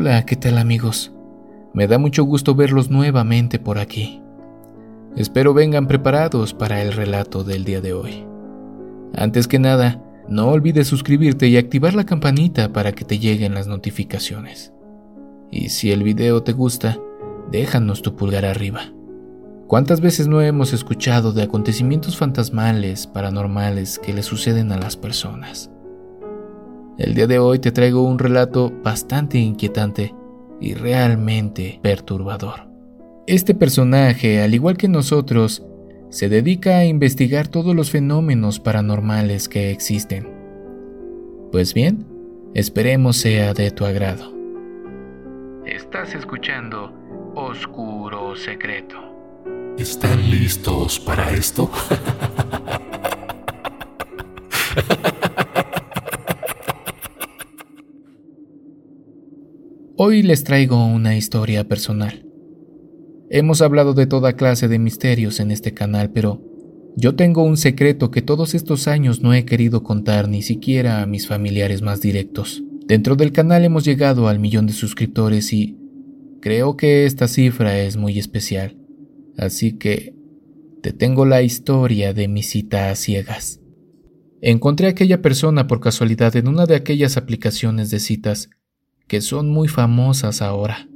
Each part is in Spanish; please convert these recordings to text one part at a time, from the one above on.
Hola, ¿qué tal amigos? Me da mucho gusto verlos nuevamente por aquí. Espero vengan preparados para el relato del día de hoy. Antes que nada, no olvides suscribirte y activar la campanita para que te lleguen las notificaciones. Y si el video te gusta, déjanos tu pulgar arriba. ¿Cuántas veces no hemos escuchado de acontecimientos fantasmales, paranormales que le suceden a las personas? El día de hoy te traigo un relato bastante inquietante y realmente perturbador. Este personaje, al igual que nosotros, se dedica a investigar todos los fenómenos paranormales que existen. Pues bien, esperemos sea de tu agrado. Estás escuchando Oscuro Secreto. ¿Están listos para esto? Hoy les traigo una historia personal. Hemos hablado de toda clase de misterios en este canal, pero yo tengo un secreto que todos estos años no he querido contar ni siquiera a mis familiares más directos. Dentro del canal hemos llegado al millón de suscriptores y creo que esta cifra es muy especial. Así que te tengo la historia de mi cita a ciegas. Encontré a aquella persona por casualidad en una de aquellas aplicaciones de citas que son muy famosas ahora.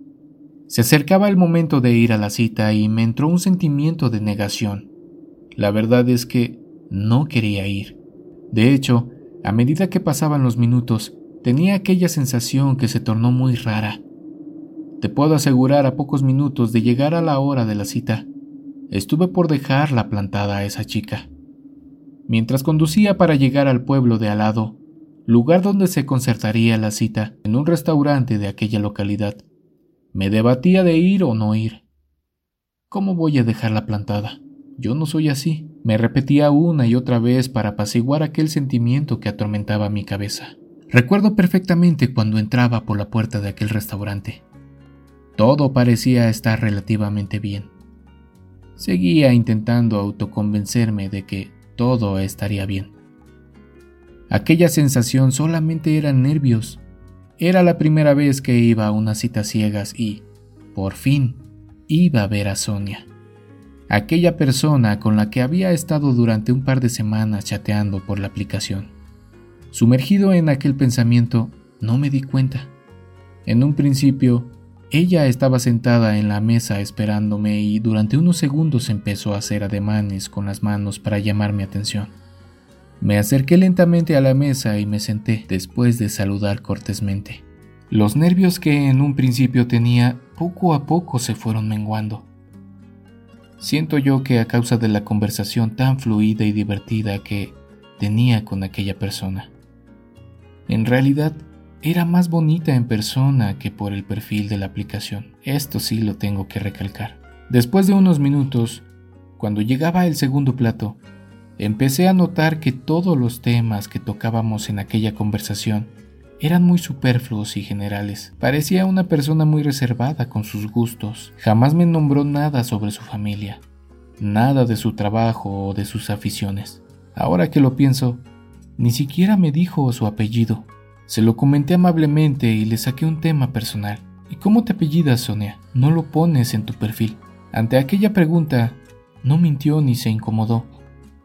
Se acercaba el momento de ir a la cita y me entró un sentimiento de negación. La verdad es que no quería ir. De hecho, a medida que pasaban los minutos, tenía aquella sensación que se tornó muy rara. Te puedo asegurar a pocos minutos de llegar a la hora de la cita, estuve por dejarla plantada a esa chica. Mientras conducía para llegar al pueblo de al lado, lugar donde se concertaría la cita en un restaurante de aquella localidad. Me debatía de ir o no ir. ¿Cómo voy a dejarla plantada? Yo no soy así. Me repetía una y otra vez para apaciguar aquel sentimiento que atormentaba mi cabeza. Recuerdo perfectamente cuando entraba por la puerta de aquel restaurante. Todo parecía estar relativamente bien. Seguía intentando autoconvencerme de que todo estaría bien. Aquella sensación solamente eran nervios. Era la primera vez que iba a unas citas ciegas y, por fin, iba a ver a Sonia. Aquella persona con la que había estado durante un par de semanas chateando por la aplicación. Sumergido en aquel pensamiento, no me di cuenta. En un principio, ella estaba sentada en la mesa esperándome y durante unos segundos empezó a hacer ademanes con las manos para llamar mi atención. Me acerqué lentamente a la mesa y me senté después de saludar cortésmente. Los nervios que en un principio tenía poco a poco se fueron menguando. Siento yo que a causa de la conversación tan fluida y divertida que tenía con aquella persona. En realidad, era más bonita en persona que por el perfil de la aplicación. Esto sí lo tengo que recalcar. Después de unos minutos, cuando llegaba el segundo plato, Empecé a notar que todos los temas que tocábamos en aquella conversación eran muy superfluos y generales. Parecía una persona muy reservada con sus gustos. Jamás me nombró nada sobre su familia, nada de su trabajo o de sus aficiones. Ahora que lo pienso, ni siquiera me dijo su apellido. Se lo comenté amablemente y le saqué un tema personal. ¿Y cómo te apellidas, Sonia? No lo pones en tu perfil. Ante aquella pregunta, no mintió ni se incomodó.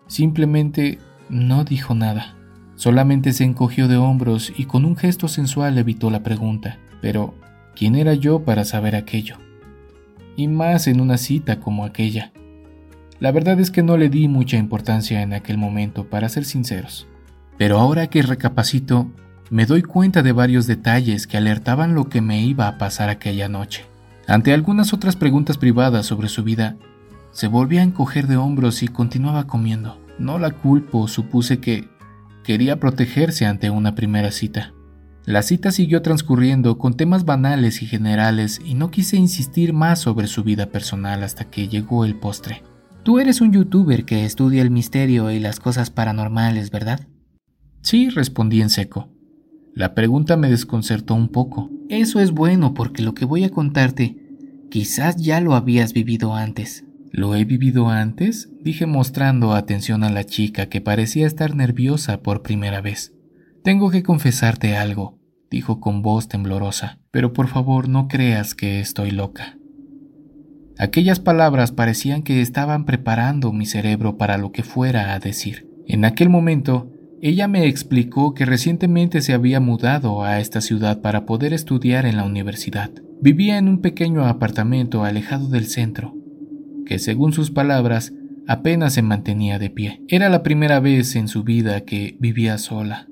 Simplemente no dijo nada. Solamente se encogió de hombros y con un gesto sensual evitó la pregunta. Pero, ¿quién era yo para saber aquello? Y más en una cita como aquella. La verdad es que no le di mucha importancia en aquel momento, para ser sinceros. Pero ahora que recapacito, me doy cuenta de varios detalles que alertaban lo que me iba a pasar aquella noche. Ante algunas otras preguntas privadas sobre su vida, se volvía a encoger de hombros y continuaba comiendo. No la culpo, supuse que quería protegerse ante una primera cita. La cita siguió transcurriendo con temas banales y generales y no quise insistir más sobre su vida personal hasta que llegó el postre. Tú eres un youtuber que estudia el misterio y las cosas paranormales, ¿verdad? Sí, respondí en seco. La pregunta me desconcertó un poco. Eso es bueno porque lo que voy a contarte quizás ya lo habías vivido antes. ¿Lo he vivido antes? dije mostrando atención a la chica que parecía estar nerviosa por primera vez. Tengo que confesarte algo. dijo con voz temblorosa, pero por favor no creas que estoy loca. Aquellas palabras parecían que estaban preparando mi cerebro para lo que fuera a decir. En aquel momento, ella me explicó que recientemente se había mudado a esta ciudad para poder estudiar en la universidad. Vivía en un pequeño apartamento alejado del centro, que según sus palabras apenas se mantenía de pie. Era la primera vez en su vida que vivía sola.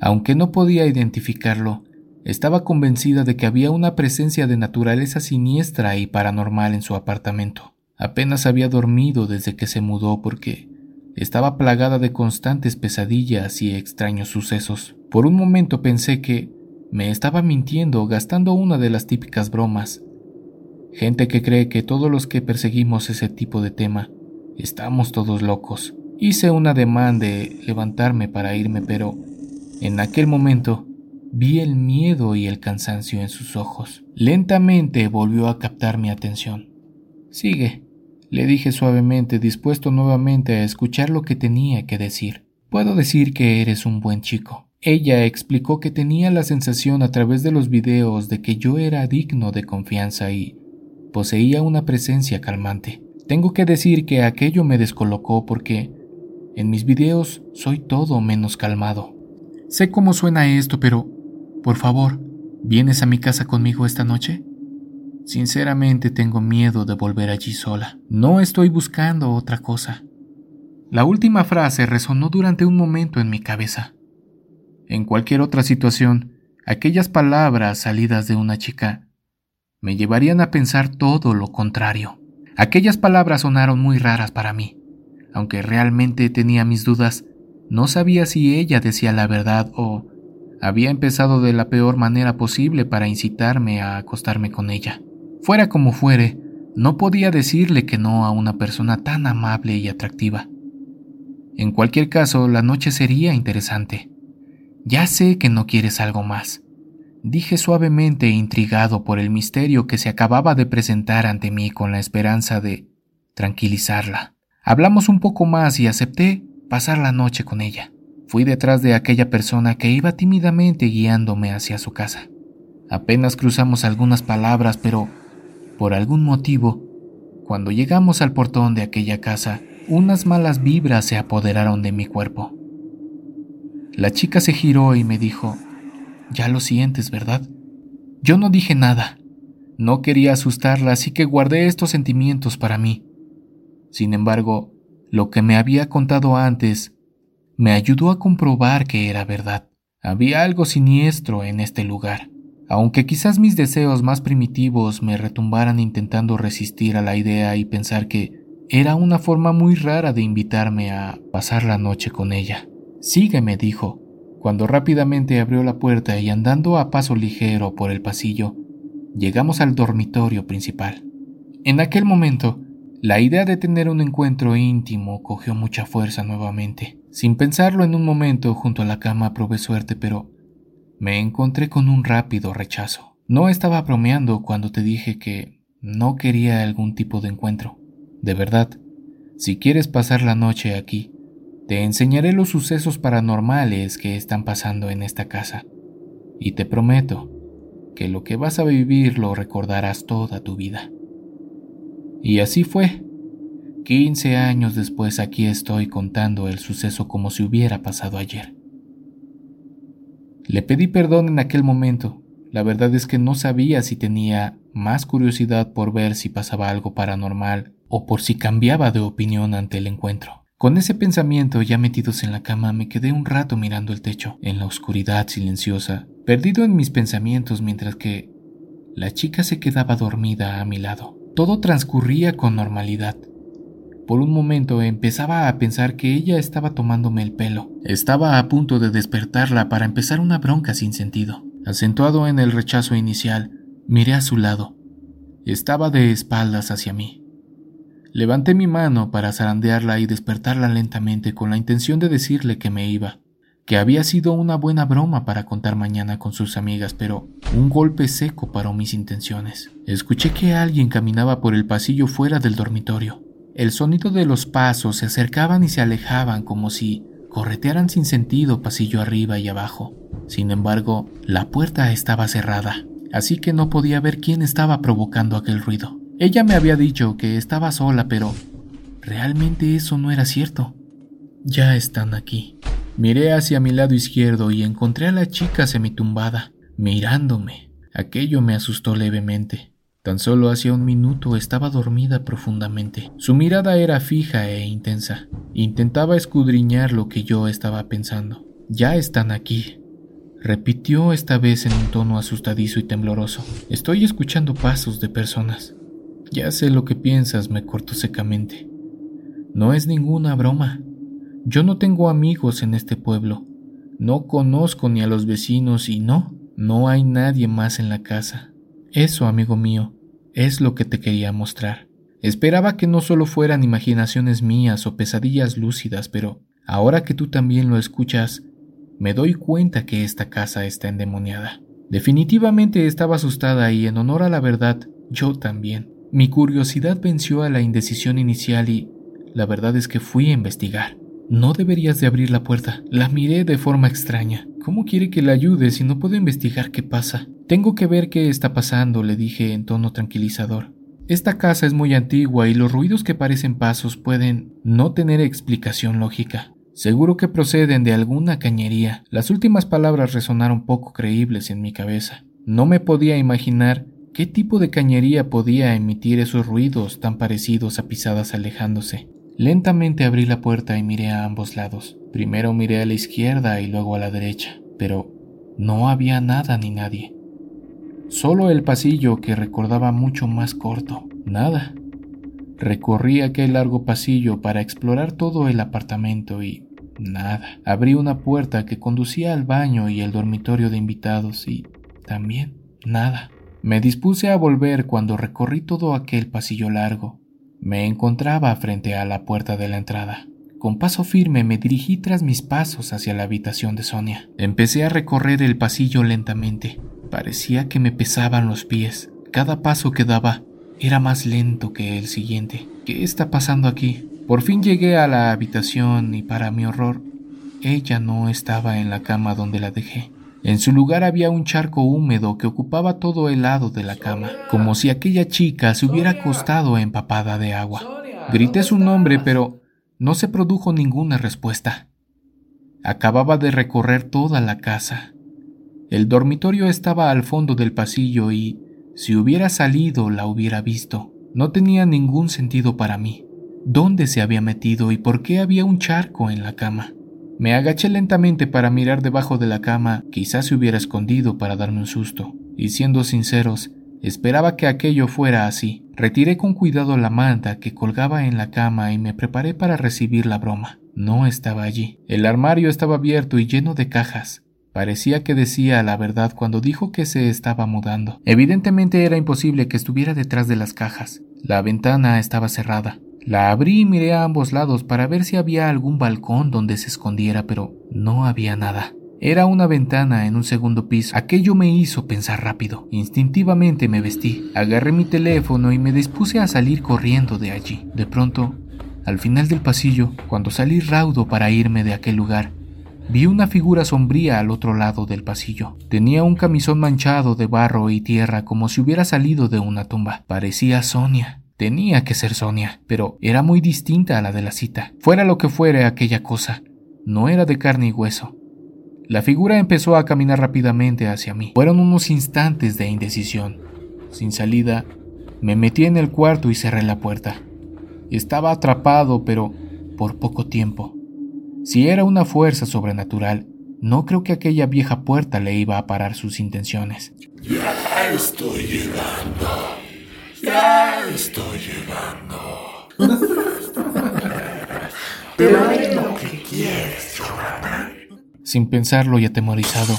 Aunque no podía identificarlo, estaba convencida de que había una presencia de naturaleza siniestra y paranormal en su apartamento. Apenas había dormido desde que se mudó porque estaba plagada de constantes pesadillas y extraños sucesos. Por un momento pensé que me estaba mintiendo gastando una de las típicas bromas. Gente que cree que todos los que perseguimos ese tipo de tema estamos todos locos. Hice un ademán de levantarme para irme, pero en aquel momento vi el miedo y el cansancio en sus ojos. Lentamente volvió a captar mi atención. Sigue, le dije suavemente, dispuesto nuevamente a escuchar lo que tenía que decir. Puedo decir que eres un buen chico. Ella explicó que tenía la sensación a través de los videos de que yo era digno de confianza y poseía una presencia calmante. Tengo que decir que aquello me descolocó porque en mis videos soy todo menos calmado. Sé cómo suena esto, pero, por favor, ¿vienes a mi casa conmigo esta noche? Sinceramente tengo miedo de volver allí sola. No estoy buscando otra cosa. La última frase resonó durante un momento en mi cabeza. En cualquier otra situación, aquellas palabras salidas de una chica me llevarían a pensar todo lo contrario. Aquellas palabras sonaron muy raras para mí. Aunque realmente tenía mis dudas, no sabía si ella decía la verdad o había empezado de la peor manera posible para incitarme a acostarme con ella. Fuera como fuere, no podía decirle que no a una persona tan amable y atractiva. En cualquier caso, la noche sería interesante. Ya sé que no quieres algo más, dije suavemente intrigado por el misterio que se acababa de presentar ante mí con la esperanza de tranquilizarla. Hablamos un poco más y acepté pasar la noche con ella. Fui detrás de aquella persona que iba tímidamente guiándome hacia su casa. Apenas cruzamos algunas palabras, pero por algún motivo, cuando llegamos al portón de aquella casa, unas malas vibras se apoderaron de mi cuerpo. La chica se giró y me dijo, ya lo sientes, ¿verdad? Yo no dije nada. No quería asustarla, así que guardé estos sentimientos para mí. Sin embargo, lo que me había contado antes me ayudó a comprobar que era verdad. Había algo siniestro en este lugar. Aunque quizás mis deseos más primitivos me retumbaran intentando resistir a la idea y pensar que era una forma muy rara de invitarme a pasar la noche con ella. Sígueme, dijo, cuando rápidamente abrió la puerta y andando a paso ligero por el pasillo, llegamos al dormitorio principal. En aquel momento, la idea de tener un encuentro íntimo cogió mucha fuerza nuevamente. Sin pensarlo en un momento junto a la cama probé suerte, pero me encontré con un rápido rechazo. No estaba bromeando cuando te dije que no quería algún tipo de encuentro. De verdad, si quieres pasar la noche aquí, te enseñaré los sucesos paranormales que están pasando en esta casa. Y te prometo que lo que vas a vivir lo recordarás toda tu vida. Y así fue. Quince años después aquí estoy contando el suceso como si hubiera pasado ayer. Le pedí perdón en aquel momento. La verdad es que no sabía si tenía más curiosidad por ver si pasaba algo paranormal o por si cambiaba de opinión ante el encuentro. Con ese pensamiento ya metidos en la cama me quedé un rato mirando el techo, en la oscuridad silenciosa, perdido en mis pensamientos mientras que la chica se quedaba dormida a mi lado. Todo transcurría con normalidad. Por un momento empezaba a pensar que ella estaba tomándome el pelo. Estaba a punto de despertarla para empezar una bronca sin sentido. Acentuado en el rechazo inicial, miré a su lado. Estaba de espaldas hacia mí. Levanté mi mano para zarandearla y despertarla lentamente con la intención de decirle que me iba que había sido una buena broma para contar mañana con sus amigas, pero un golpe seco paró mis intenciones. Escuché que alguien caminaba por el pasillo fuera del dormitorio. El sonido de los pasos se acercaban y se alejaban como si corretearan sin sentido pasillo arriba y abajo. Sin embargo, la puerta estaba cerrada, así que no podía ver quién estaba provocando aquel ruido. Ella me había dicho que estaba sola, pero realmente eso no era cierto. Ya están aquí. Miré hacia mi lado izquierdo y encontré a la chica semitumbada, mirándome. Aquello me asustó levemente. Tan solo hacía un minuto estaba dormida profundamente. Su mirada era fija e intensa. Intentaba escudriñar lo que yo estaba pensando. Ya están aquí, repitió esta vez en un tono asustadizo y tembloroso. Estoy escuchando pasos de personas. Ya sé lo que piensas, me cortó secamente. No es ninguna broma. Yo no tengo amigos en este pueblo. No conozco ni a los vecinos y no, no hay nadie más en la casa. Eso, amigo mío, es lo que te quería mostrar. Esperaba que no solo fueran imaginaciones mías o pesadillas lúcidas, pero ahora que tú también lo escuchas, me doy cuenta que esta casa está endemoniada. Definitivamente estaba asustada y en honor a la verdad, yo también. Mi curiosidad venció a la indecisión inicial y la verdad es que fui a investigar. No deberías de abrir la puerta. La miré de forma extraña. ¿Cómo quiere que la ayude si no puedo investigar qué pasa? Tengo que ver qué está pasando, le dije en tono tranquilizador. Esta casa es muy antigua y los ruidos que parecen pasos pueden no tener explicación lógica. Seguro que proceden de alguna cañería. Las últimas palabras resonaron poco creíbles en mi cabeza. No me podía imaginar qué tipo de cañería podía emitir esos ruidos tan parecidos a pisadas alejándose. Lentamente abrí la puerta y miré a ambos lados. Primero miré a la izquierda y luego a la derecha, pero no había nada ni nadie. Solo el pasillo que recordaba mucho más corto. Nada. Recorrí aquel largo pasillo para explorar todo el apartamento y nada. Abrí una puerta que conducía al baño y el dormitorio de invitados y también nada. Me dispuse a volver cuando recorrí todo aquel pasillo largo. Me encontraba frente a la puerta de la entrada. Con paso firme me dirigí tras mis pasos hacia la habitación de Sonia. Empecé a recorrer el pasillo lentamente. Parecía que me pesaban los pies. Cada paso que daba era más lento que el siguiente. ¿Qué está pasando aquí? Por fin llegué a la habitación y para mi horror, ella no estaba en la cama donde la dejé. En su lugar había un charco húmedo que ocupaba todo el lado de la cama, como si aquella chica se hubiera acostado empapada de agua. Grité su nombre, pero no se produjo ninguna respuesta. Acababa de recorrer toda la casa. El dormitorio estaba al fondo del pasillo y si hubiera salido la hubiera visto. No tenía ningún sentido para mí. ¿Dónde se había metido y por qué había un charco en la cama? Me agaché lentamente para mirar debajo de la cama, quizás se hubiera escondido para darme un susto. Y siendo sinceros, esperaba que aquello fuera así. Retiré con cuidado la manta que colgaba en la cama y me preparé para recibir la broma. No estaba allí. El armario estaba abierto y lleno de cajas. Parecía que decía la verdad cuando dijo que se estaba mudando. Evidentemente era imposible que estuviera detrás de las cajas. La ventana estaba cerrada. La abrí y miré a ambos lados para ver si había algún balcón donde se escondiera, pero no había nada. Era una ventana en un segundo piso. Aquello me hizo pensar rápido. Instintivamente me vestí, agarré mi teléfono y me dispuse a salir corriendo de allí. De pronto, al final del pasillo, cuando salí raudo para irme de aquel lugar, Vi una figura sombría al otro lado del pasillo. Tenía un camisón manchado de barro y tierra como si hubiera salido de una tumba. Parecía Sonia. Tenía que ser Sonia, pero era muy distinta a la de la cita. Fuera lo que fuera aquella cosa, no era de carne y hueso. La figura empezó a caminar rápidamente hacia mí. Fueron unos instantes de indecisión. Sin salida, me metí en el cuarto y cerré la puerta. Estaba atrapado, pero por poco tiempo. Si era una fuerza sobrenatural, no creo que aquella vieja puerta le iba a parar sus intenciones. Ya estoy llegando. Ya estoy llegando. Pero es lo que quieres, Sin pensarlo y atemorizado,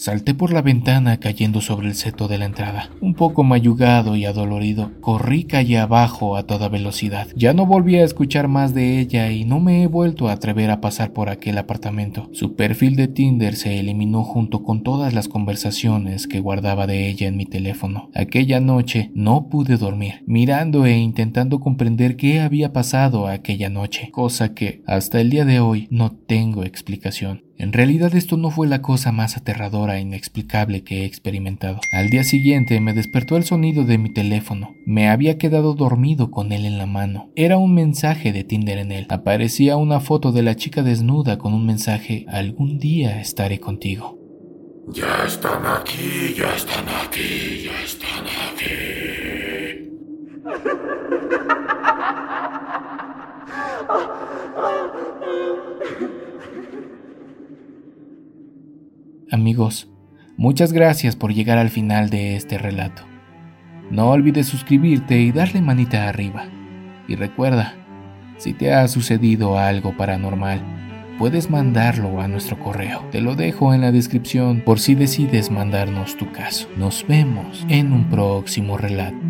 Salté por la ventana cayendo sobre el seto de la entrada. Un poco mayugado y adolorido, corrí calle abajo a toda velocidad. Ya no volví a escuchar más de ella y no me he vuelto a atrever a pasar por aquel apartamento. Su perfil de Tinder se eliminó junto con todas las conversaciones que guardaba de ella en mi teléfono. Aquella noche no pude dormir, mirando e intentando comprender qué había pasado aquella noche, cosa que hasta el día de hoy no tengo explicación. En realidad esto no fue la cosa más aterradora e inexplicable que he experimentado. Al día siguiente me despertó el sonido de mi teléfono. Me había quedado dormido con él en la mano. Era un mensaje de Tinder en él. Aparecía una foto de la chica desnuda con un mensaje Algún día estaré contigo. Ya están aquí, ya están aquí, ya están aquí. Amigos, muchas gracias por llegar al final de este relato. No olvides suscribirte y darle manita arriba. Y recuerda, si te ha sucedido algo paranormal, puedes mandarlo a nuestro correo. Te lo dejo en la descripción por si decides mandarnos tu caso. Nos vemos en un próximo relato.